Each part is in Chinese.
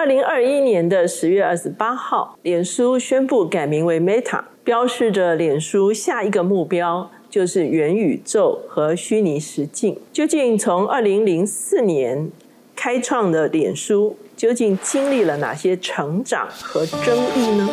二零二一年的十月二十八号，脸书宣布改名为 Meta，标示着脸书下一个目标就是元宇宙和虚拟实境。究竟从二零零四年开创的脸书，究竟经历了哪些成长和争议呢？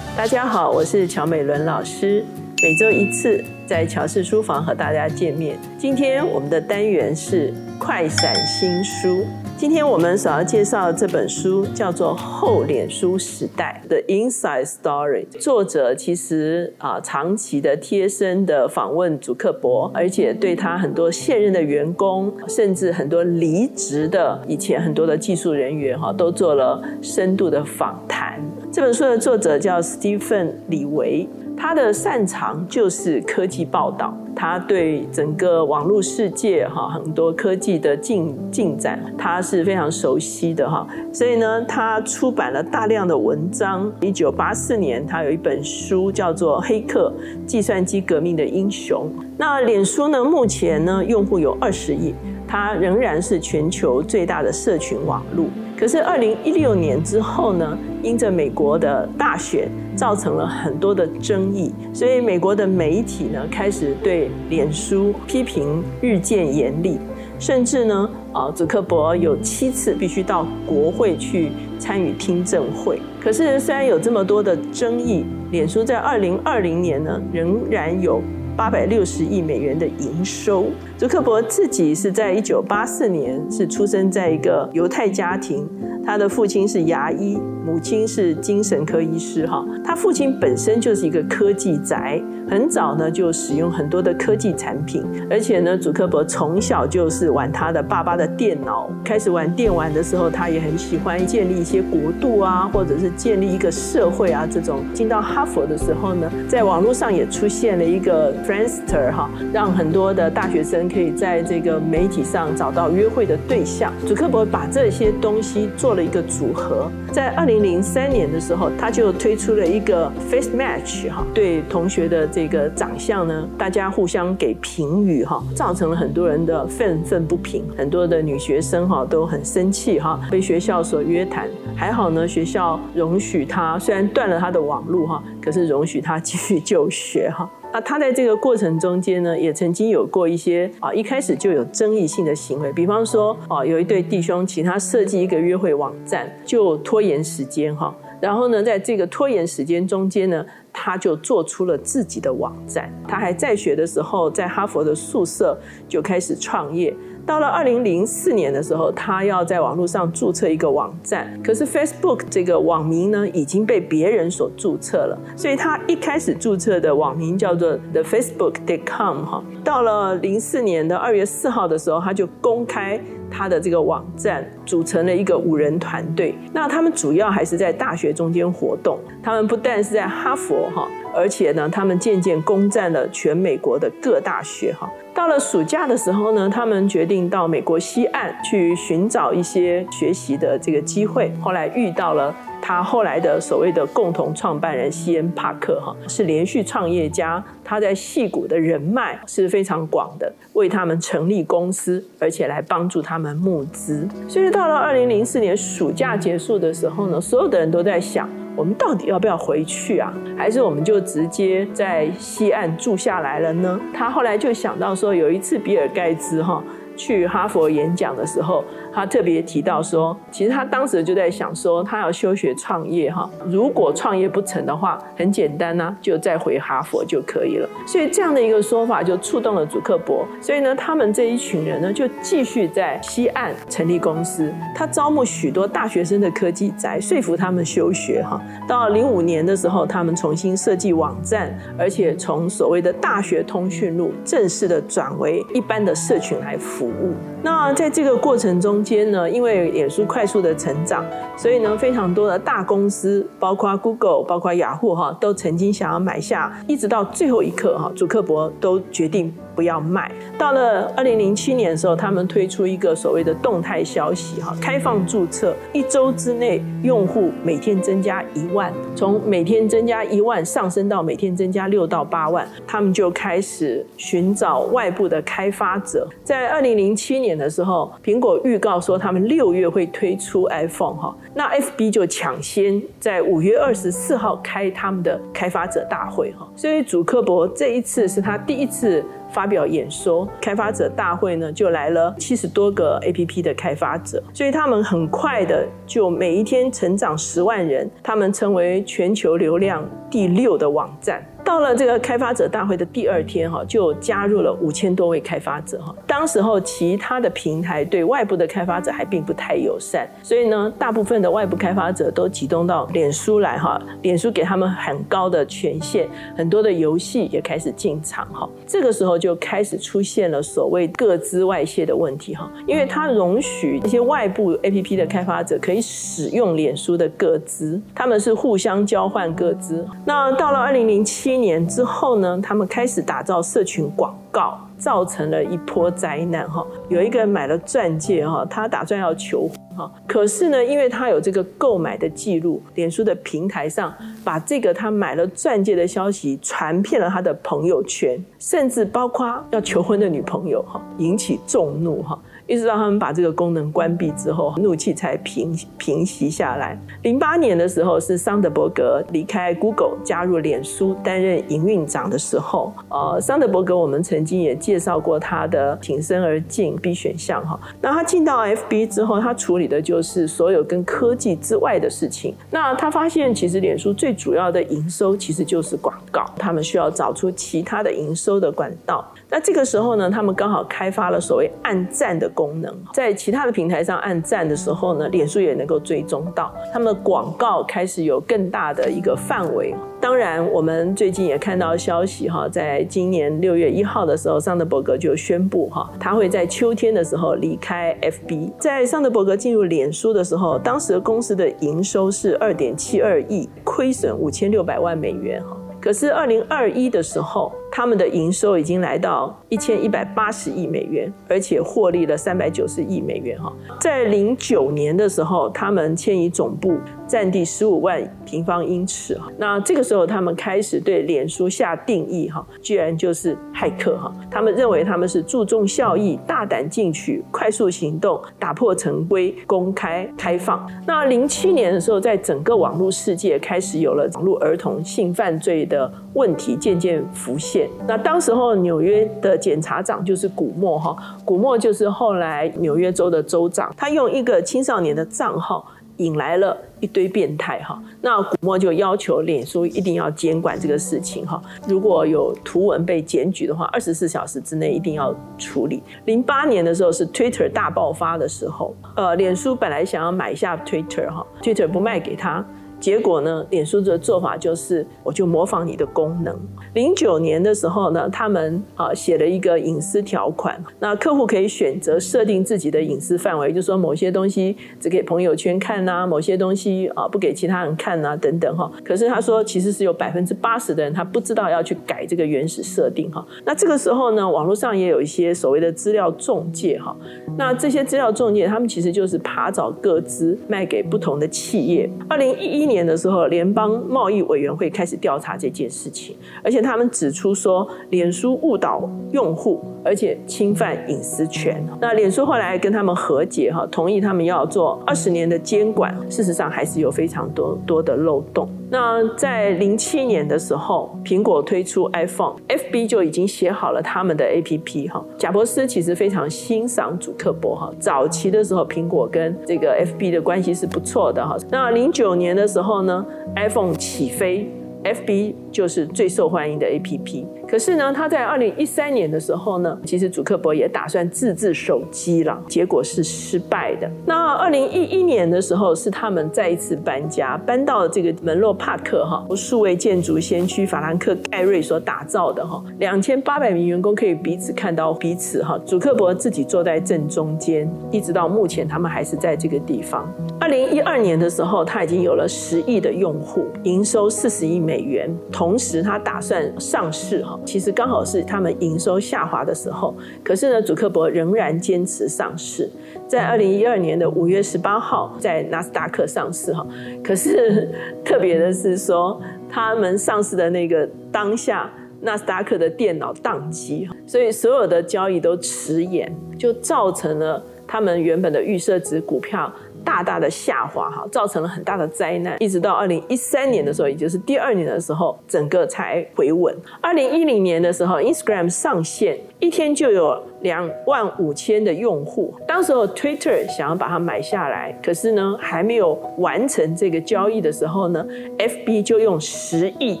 大家好，我是乔美伦老师，每周一次在乔氏书房和大家见面。今天我们的单元是快闪新书。今天我们所要介绍的这本书叫做《厚脸书时代》的 Inside Story。作者其实啊，长期的贴身的访问祖克伯，而且对他很多现任的员工，甚至很多离职的以前很多的技术人员哈，都做了深度的访谈。这本书的作者叫 Stephen 李维。他的擅长就是科技报道，他对整个网络世界哈很多科技的进进展，他是非常熟悉的哈。所以呢，他出版了大量的文章。一九八四年，他有一本书叫做《黑客：计算机革命的英雄》。那脸书呢，目前呢用户有二十亿，它仍然是全球最大的社群网络。可是二零一六年之后呢，因着美国的大选，造成了很多的争议，所以美国的媒体呢开始对脸书批评日渐严厉，甚至呢，啊，祖克伯有七次必须到国会去参与听证会。可是虽然有这么多的争议，脸书在二零二零年呢，仍然有。八百六十亿美元的营收。祖克伯自己是在一九八四年是出生在一个犹太家庭，他的父亲是牙医，母亲是精神科医师。哈，他父亲本身就是一个科技宅。很早呢就使用很多的科技产品，而且呢，祖克伯从小就是玩他的爸爸的电脑。开始玩电玩的时候，他也很喜欢建立一些国度啊，或者是建立一个社会啊。这种进到哈佛的时候呢，在网络上也出现了一个 Friendster 哈，让很多的大学生可以在这个媒体上找到约会的对象。祖克伯把这些东西做了一个组合，在二零零三年的时候，他就推出了一个 Face Match 哈，对同学的。这个长相呢，大家互相给评语哈，造成了很多人的愤愤不平，很多的女学生哈都很生气哈，被学校所约谈。还好呢，学校容许他，虽然断了他的网路哈，可是容许他继续就学哈。那他在这个过程中间呢，也曾经有过一些啊，一开始就有争议性的行为，比方说啊，有一对弟兄请他设计一个约会网站，就拖延时间哈。然后呢，在这个拖延时间中间呢，他就做出了自己的网站。他还在学的时候，在哈佛的宿舍就开始创业。到了二零零四年的时候，他要在网络上注册一个网站，可是 Facebook 这个网名呢已经被别人所注册了，所以他一开始注册的网名叫做 thefacebook.com 哈。到了零四年的二月四号的时候，他就公开他的这个网站，组成了一个五人团队。那他们主要还是在大学中间活动，他们不但是在哈佛哈。而且呢，他们渐渐攻占了全美国的各大学哈。到了暑假的时候呢，他们决定到美国西岸去寻找一些学习的这个机会。后来遇到了他后来的所谓的共同创办人西恩帕克哈，是连续创业家，他在戏谷的人脉是非常广的，为他们成立公司，而且来帮助他们募资。所以到了二零零四年暑假结束的时候呢，所有的人都在想。我们到底要不要回去啊？还是我们就直接在西岸住下来了呢？他后来就想到说，有一次比尔盖茨哈。去哈佛演讲的时候，他特别提到说，其实他当时就在想说，他要休学创业哈。如果创业不成的话，很简单呐，就再回哈佛就可以了。所以这样的一个说法就触动了祖克伯。所以呢，他们这一群人呢，就继续在西岸成立公司。他招募许多大学生的科技宅，说服他们休学哈。到零五年的时候，他们重新设计网站，而且从所谓的大学通讯录正式的转为一般的社群来。服务。那在这个过程中间呢，因为脸书快速的成长，所以呢，非常多的大公司，包括 Google、包括雅虎哈，都曾经想要买下，一直到最后一刻哈，祖克伯都决定不要卖。到了二零零七年的时候，他们推出一个所谓的动态消息哈，开放注册，一周之内用户每天增加一万，从每天增加一万上升到每天增加六到八万，他们就开始寻找外部的开发者。在二零零七年的时候，苹果预告说他们六月会推出 iPhone 哈，那 FB 就抢先在五月二十四号开他们的开发者大会哈，所以祖克伯这一次是他第一次。发表演说，开发者大会呢就来了七十多个 A P P 的开发者，所以他们很快的就每一天成长十万人，他们成为全球流量第六的网站。到了这个开发者大会的第二天，哈，就加入了五千多位开发者，哈。当时候其他的平台对外部的开发者还并不太友善，所以呢，大部分的外部开发者都集中到脸书来，哈。脸书给他们很高的权限，很多的游戏也开始进场，哈。这个时候就开始出现了所谓各资外泄的问题，哈，因为它容许一些外部 APP 的开发者可以使用脸书的各资，他们是互相交换各资。那到了二零零七。一年之后呢，他们开始打造社群广告，造成了一波灾难哈。有一个人买了钻戒哈，他打算要求婚哈，可是呢，因为他有这个购买的记录，脸书的平台上把这个他买了钻戒的消息传遍了他的朋友圈，甚至包括要求婚的女朋友哈，引起众怒哈。一直到他们把这个功能关闭之后，怒气才平平息下来。零八年的时候，是桑德伯格离开 Google，加入脸书担任营运长的时候。呃，桑德伯格我们曾经也介绍过他的挺身而进 B 选项哈。那他进到 FB 之后，他处理的就是所有跟科技之外的事情。那他发现，其实脸书最主要的营收其实就是广告，他们需要找出其他的营收的管道。那这个时候呢，他们刚好开发了所谓暗战的功能，在其他的平台上按赞的时候呢，脸书也能够追踪到他们的广告开始有更大的一个范围。当然，我们最近也看到消息哈，在今年六月一号的时候，桑德伯格就宣布哈，他会在秋天的时候离开 FB。在桑德伯格进入脸书的时候，当时公司的营收是二点七二亿，亏损五千六百万美元哈。可是二零二一的时候。他们的营收已经来到一千一百八十亿美元，而且获利了三百九十亿美元。哈，在零九年的时候，他们迁移总部，占地十五万平方英尺。哈，那这个时候他们开始对脸书下定义，哈，居然就是骇客。哈，他们认为他们是注重效益、大胆进取、快速行动、打破成规、公开开放。那零七年的时候，在整个网络世界开始有了网络儿童性犯罪的问题渐渐浮现。那当时候纽约的检察长就是古默哈，古默就是后来纽约州的州长，他用一个青少年的账号引来了一堆变态哈。那古默就要求脸书一定要监管这个事情哈，如果有图文被检举的话，二十四小时之内一定要处理。零八年的时候是 Twitter 大爆发的时候，呃，脸书本来想要买下 Twitter 哈，Twitter 不卖给他。结果呢？脸书的做法就是，我就模仿你的功能。零九年的时候呢，他们啊写了一个隐私条款，那客户可以选择设定自己的隐私范围，就说某些东西只给朋友圈看呐，某些东西啊不给其他人看呐，等等哈。可是他说，其实是有百分之八十的人他不知道要去改这个原始设定哈。那这个时候呢，网络上也有一些所谓的资料中介哈。那这些资料中介，他们其实就是爬找各资卖给不同的企业。二零一一年。年的时候，联邦贸易委员会开始调查这件事情，而且他们指出说，脸书误导用户，而且侵犯隐私权。那脸书后来跟他们和解，哈，同意他们要做二十年的监管。事实上，还是有非常多多的漏洞。那在零七年的时候，苹果推出 iPhone，FB 就已经写好了他们的 APP 哈。贾伯斯其实非常欣赏祖克伯哈。早期的时候，苹果跟这个 FB 的关系是不错的哈。那零九年的时候呢，iPhone 起飞。FB 就是最受欢迎的 APP，可是呢，他在二零一三年的时候呢，其实祖克伯也打算自制手机了，结果是失败的。那二零一一年的时候，是他们再一次搬家，搬到这个门洛帕克哈，数位建筑先驱法兰克盖瑞所打造的哈，两千八百名员工可以彼此看到彼此哈。祖克伯自己坐在正中间，一直到目前他们还是在这个地方。二零一二年的时候，他已经有了十亿的用户，营收四十亿美元。同同时他打算上市哈，其实刚好是他们营收下滑的时候。可是呢，祖克伯仍然坚持上市，在二零一二年的五月十八号在纳斯达克上市哈。可是特别的是说，他们上市的那个当下，纳斯达克的电脑宕机，所以所有的交易都迟延，就造成了他们原本的预设值股票。大大的下滑哈，造成了很大的灾难。一直到二零一三年的时候，也就是第二年的时候，整个才回稳。二零一零年的时候，Instagram 上线，一天就有两万五千的用户。当时候 Twitter 想要把它买下来，可是呢，还没有完成这个交易的时候呢，FB 就用十亿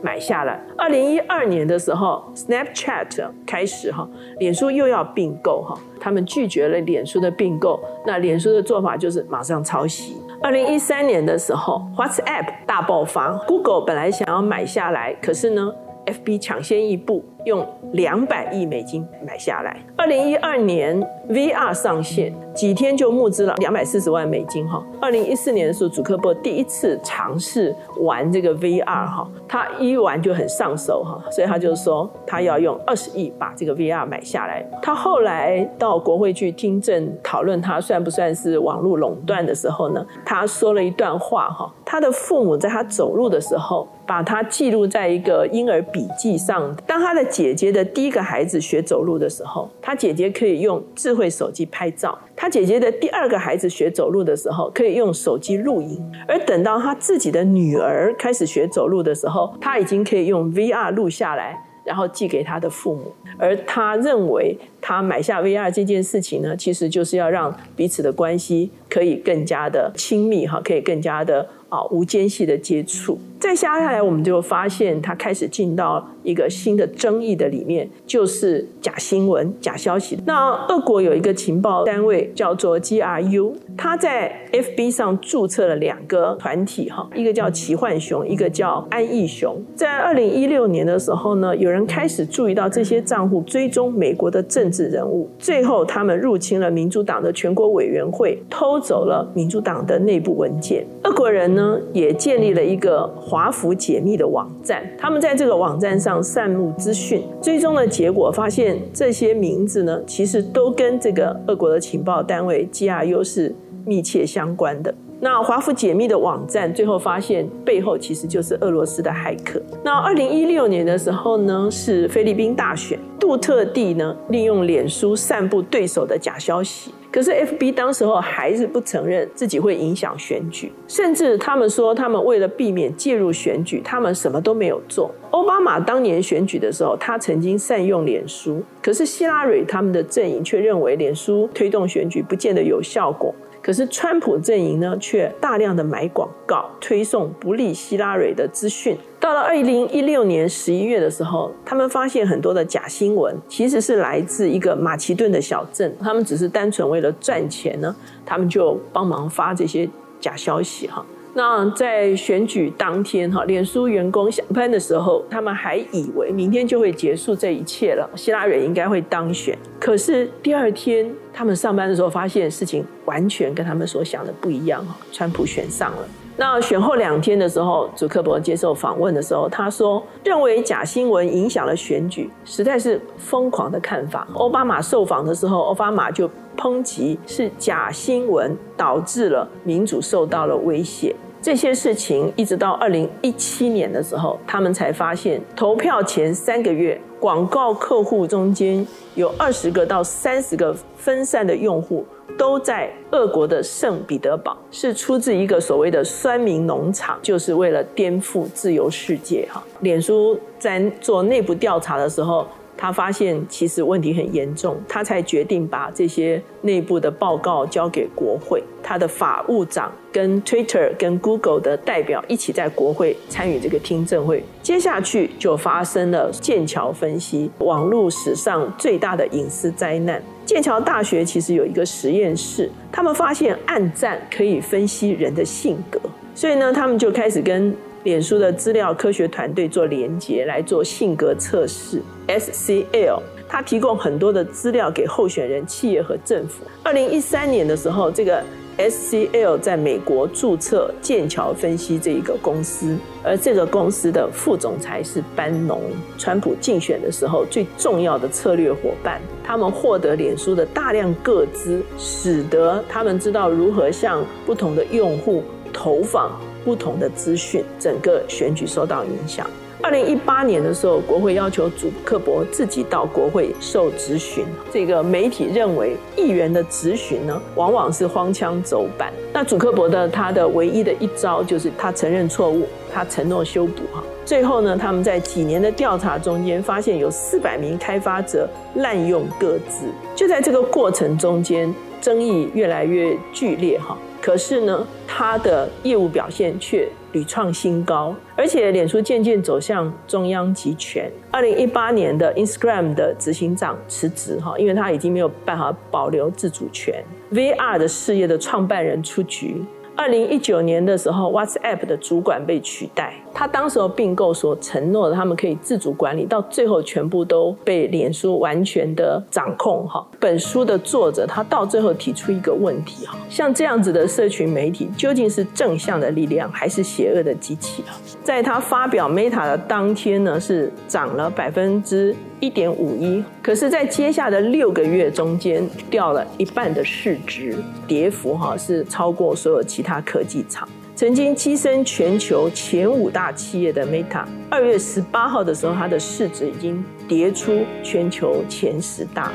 买下来。二零一二年的时候，Snapchat 开始哈，脸书又要并购哈。他们拒绝了脸书的并购，那脸书的做法就是马上抄袭。二零一三年的时候，WhatsApp 大爆发，Google 本来想要买下来，可是呢，FB 抢先一步。用两百亿美金买下来。二零一二年 VR 上线，几天就募资了两百四十万美金哈。二零一四年的时候，祖克伯第一次尝试玩这个 VR 哈，他一玩就很上手哈，所以他就说他要用二十亿把这个 VR 买下来。他后来到国会去听证讨论，他算不算是网络垄断的时候呢？他说了一段话哈，他的父母在他走路的时候，把他记录在一个婴儿笔记上，当他的。姐姐的第一个孩子学走路的时候，他姐姐可以用智慧手机拍照；他姐姐的第二个孩子学走路的时候，可以用手机录影；而等到他自己的女儿开始学走路的时候，他已经可以用 VR 录下来，然后寄给他的父母。而他认为，他买下 VR 这件事情呢，其实就是要让彼此的关系可以更加的亲密，哈，可以更加的啊无间隙的接触。再下下来，我们就发现他开始进到一个新的争议的里面，就是假新闻、假消息。那俄国有一个情报单位叫做 GRU，他在 FB 上注册了两个团体，哈，一个叫奇幻熊，一个叫安逸熊。在二零一六年的时候呢，有人开始注意到这些账户追踪美国的政治人物，最后他们入侵了民主党的全国委员会，偷走了民主党的内部文件。俄国人呢，也建立了一个。华府解密的网站，他们在这个网站上散布资讯，最终的结果发现，这些名字呢，其实都跟这个俄国的情报单位 GRU 是密切相关的。那华府解密的网站最后发现，背后其实就是俄罗斯的骇客。那二零一六年的时候呢，是菲律宾大选，杜特地呢利用脸书散布对手的假消息。可是 F B 当时候还是不承认自己会影响选举，甚至他们说他们为了避免介入选举，他们什么都没有做。奥巴马当年选举的时候，他曾经善用脸书，可是希拉蕊他们的阵营却认为脸书推动选举不见得有效果。可是川普阵营呢，却大量的买广告，推送不利希拉蕊的资讯。到了二零一六年十一月的时候，他们发现很多的假新闻，其实是来自一个马其顿的小镇。他们只是单纯为了赚钱呢，他们就帮忙发这些假消息哈。那在选举当天哈，脸书员工下班的时候，他们还以为明天就会结束这一切了，希拉蕊应该会当选。可是第二天他们上班的时候，发现事情完全跟他们所想的不一样哈，川普选上了。那选后两天的时候，祖克伯接受访问的时候，他说认为假新闻影响了选举，实在是疯狂的看法。奥巴马受访的时候，奥巴马就抨击是假新闻导致了民主受到了威胁。这些事情一直到二零一七年的时候，他们才发现，投票前三个月，广告客户中间有二十个到三十个分散的用户都在俄国的圣彼得堡，是出自一个所谓的酸民农场，就是为了颠覆自由世界。哈，脸书在做内部调查的时候。他发现其实问题很严重，他才决定把这些内部的报告交给国会。他的法务长跟 Twitter、跟 Google 的代表一起在国会参与这个听证会。接下去就发生了剑桥分析网络史上最大的隐私灾难。剑桥大学其实有一个实验室，他们发现暗战可以分析人的性格，所以呢，他们就开始跟。脸书的资料科学团队做连接来做性格测试，SCL，它提供很多的资料给候选人、企业和政府。二零一三年的时候，这个 SCL 在美国注册剑桥分析这一个公司，而这个公司的副总裁是班农，川普竞选的时候最重要的策略伙伴。他们获得脸书的大量个资，使得他们知道如何向不同的用户投放不同的资讯，整个选举受到影响。二零一八年的时候，国会要求祖克伯自己到国会受质询。这个媒体认为，议员的质询呢，往往是荒腔走板。那祖克伯的他的唯一的一招就是他承认错误，他承诺修补哈。最后呢，他们在几年的调查中间，发现有四百名开发者滥用各自。就在这个过程中间，争议越来越剧烈哈。可是呢，他的业务表现却屡创新高，而且脸书渐渐走向中央集权。二零一八年的 Instagram 的执行长辞职哈，因为他已经没有办法保留自主权。VR 的事业的创办人出局。二零一九年的时候，WhatsApp 的主管被取代。他当时候并购所承诺的，他们可以自主管理，到最后全部都被脸书完全的掌控。哈，本书的作者他到最后提出一个问题：哈，像这样子的社群媒体，究竟是正向的力量，还是邪恶的机器？啊？在他发表 Meta 的当天呢，是涨了百分之一点五一，可是，在接下的六个月中间，掉了一半的市值，跌幅哈是超过所有其他科技厂。曾经跻身全球前五大企业的 Meta，二月十八号的时候，它的市值已经跌出全球前十大。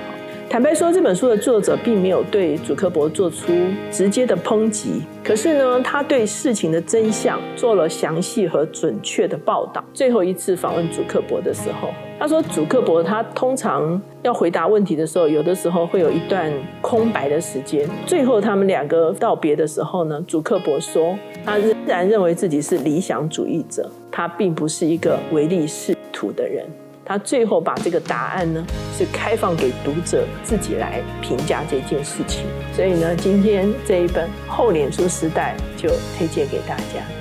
坦白说，这本书的作者并没有对祖克伯做出直接的抨击，可是呢，他对事情的真相做了详细和准确的报道。最后一次访问祖克伯的时候，他说，祖克伯他通常要回答问题的时候，有的时候会有一段空白的时间。最后他们两个道别的时候呢，祖克伯说，他仍然认为自己是理想主义者，他并不是一个唯利是图的人。他最后把这个答案呢，是开放给读者自己来评价这件事情。所以呢，今天这一本《厚脸书时代》就推荐给大家。